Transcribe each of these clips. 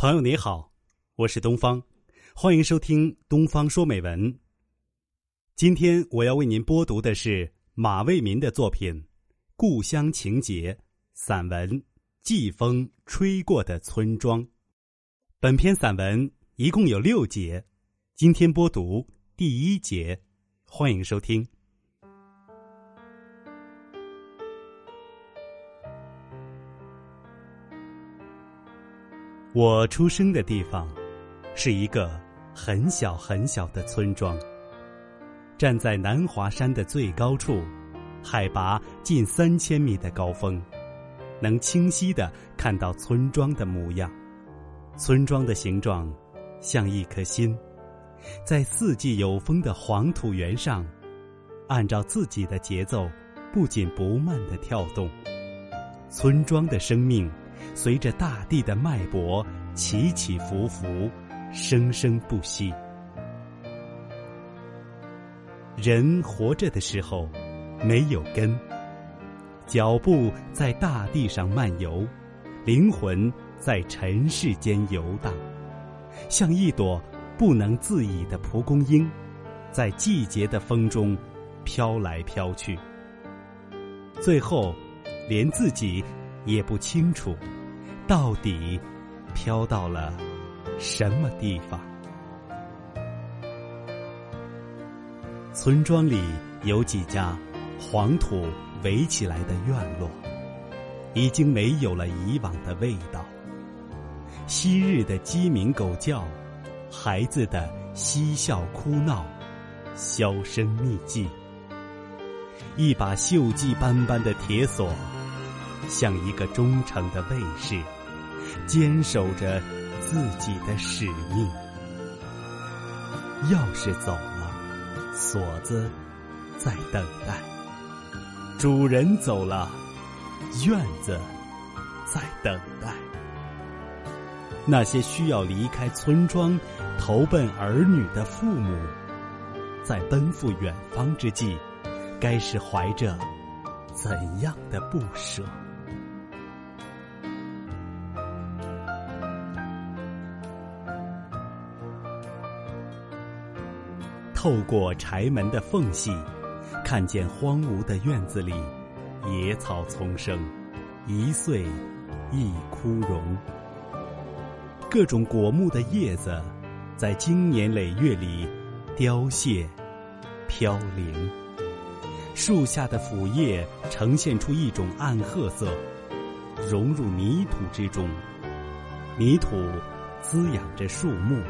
朋友你好，我是东方，欢迎收听《东方说美文》。今天我要为您播读的是马卫民的作品《故乡情结》散文《季风吹过的村庄》。本篇散文一共有六节，今天播读第一节，欢迎收听。我出生的地方，是一个很小很小的村庄。站在南华山的最高处，海拔近三千米的高峰，能清晰的看到村庄的模样。村庄的形状像一颗心，在四季有风的黄土原上，按照自己的节奏，不紧不慢的跳动。村庄的生命。随着大地的脉搏起起伏伏，生生不息。人活着的时候没有根，脚步在大地上漫游，灵魂在尘世间游荡，像一朵不能自已的蒲公英，在季节的风中飘来飘去，最后连自己。也不清楚，到底飘到了什么地方。村庄里有几家黄土围起来的院落，已经没有了以往的味道。昔日的鸡鸣狗叫，孩子的嬉笑哭闹，销声匿迹。一把锈迹斑斑的铁锁。像一个忠诚的卫士，坚守着自己的使命。钥匙走了，锁子在等待；主人走了，院子在等待。那些需要离开村庄、投奔儿女的父母，在奔赴远方之际，该是怀着怎样的不舍？透过柴门的缝隙，看见荒芜的院子里，野草丛生，一岁一枯荣。各种果木的叶子，在经年累月里凋谢、飘零。树下的腐叶呈现出一种暗褐色，融入泥土之中。泥土滋养着树木，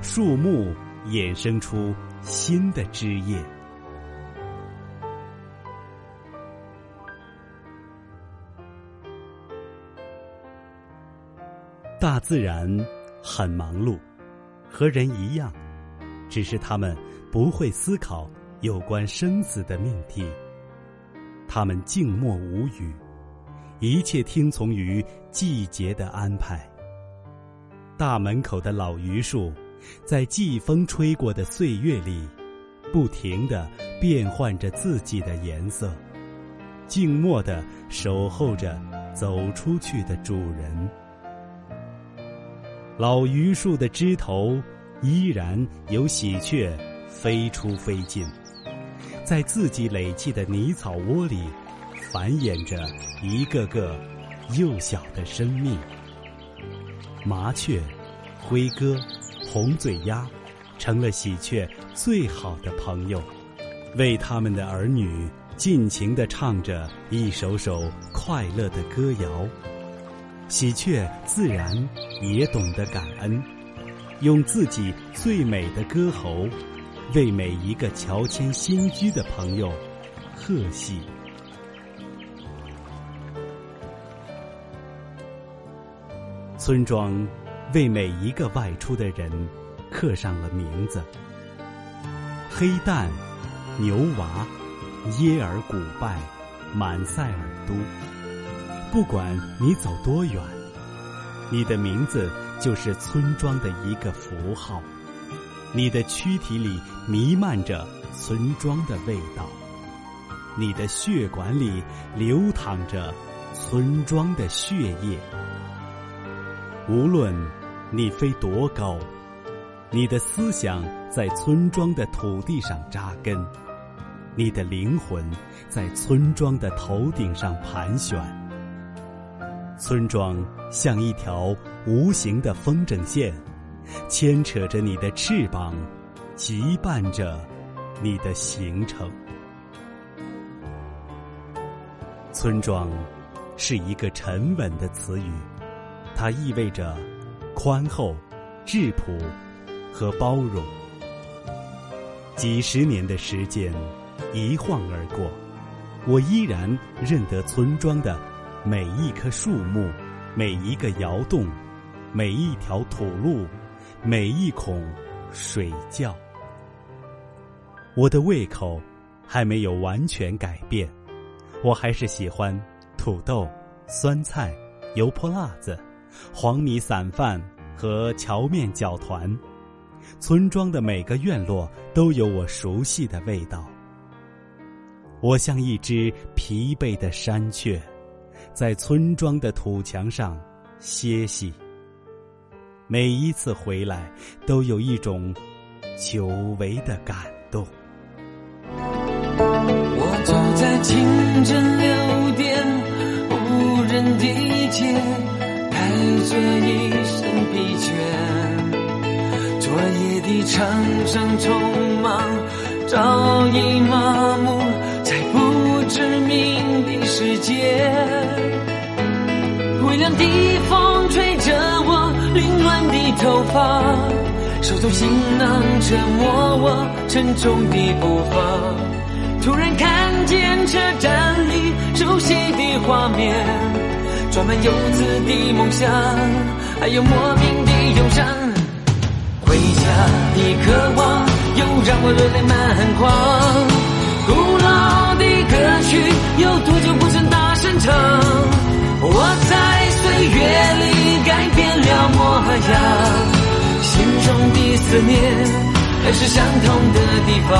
树木衍生出。新的枝叶，大自然很忙碌，和人一样，只是他们不会思考有关生死的命题。他们静默无语，一切听从于季节的安排。大门口的老榆树。在季风吹过的岁月里，不停的变换着自己的颜色，静默的守候着走出去的主人。老榆树的枝头依然有喜鹊飞出飞进，在自己垒砌的泥草窝里繁衍着一个个幼小的生命。麻雀，灰鸽。红嘴鸭成了喜鹊最好的朋友，为他们的儿女尽情的唱着一首首快乐的歌谣。喜鹊自然也懂得感恩，用自己最美的歌喉，为每一个乔迁新居的朋友贺喜。村庄。为每一个外出的人刻上了名字：黑蛋、牛娃、耶尔古拜、满塞尔都。不管你走多远，你的名字就是村庄的一个符号。你的躯体里弥漫着村庄的味道，你的血管里流淌着村庄的血液。无论你飞多高？你的思想在村庄的土地上扎根，你的灵魂在村庄的头顶上盘旋。村庄像一条无形的风筝线，牵扯着你的翅膀，羁绊着你的行程。村庄是一个沉稳的词语，它意味着宽厚、质朴。和包容，几十年的时间一晃而过，我依然认得村庄的每一棵树木、每一个窑洞、每一条土路、每一孔水窖。我的胃口还没有完全改变，我还是喜欢土豆、酸菜、油泼辣子、黄米散饭和荞面饺团。村庄的每个院落都有我熟悉的味道。我像一只疲惫的山雀，在村庄的土墙上歇息。每一次回来，都有一种久违的感动。带着一身疲倦。昨夜的场上匆忙，早已麻木在不知名的世界。微凉的风吹着我凌乱的头发，手中行囊折磨我沉重的步伐。突然看见车站里熟悉的画面，装满游子的梦想，还有莫名的忧伤。回家的渴望，又让我热泪满眶。古老的歌曲，有多久不曾大声唱？我在岁月里改变了模样，心中的思念，还是相同的地方。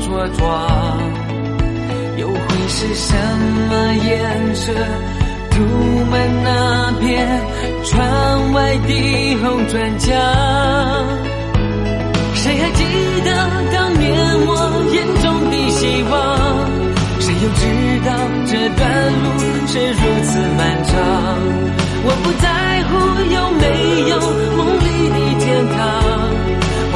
茁壮？又会是什么颜色涂满那片窗外的红砖墙？谁还记得当年我眼中的希望？谁又知道这段路是如此漫长？我不在乎有没有梦里的，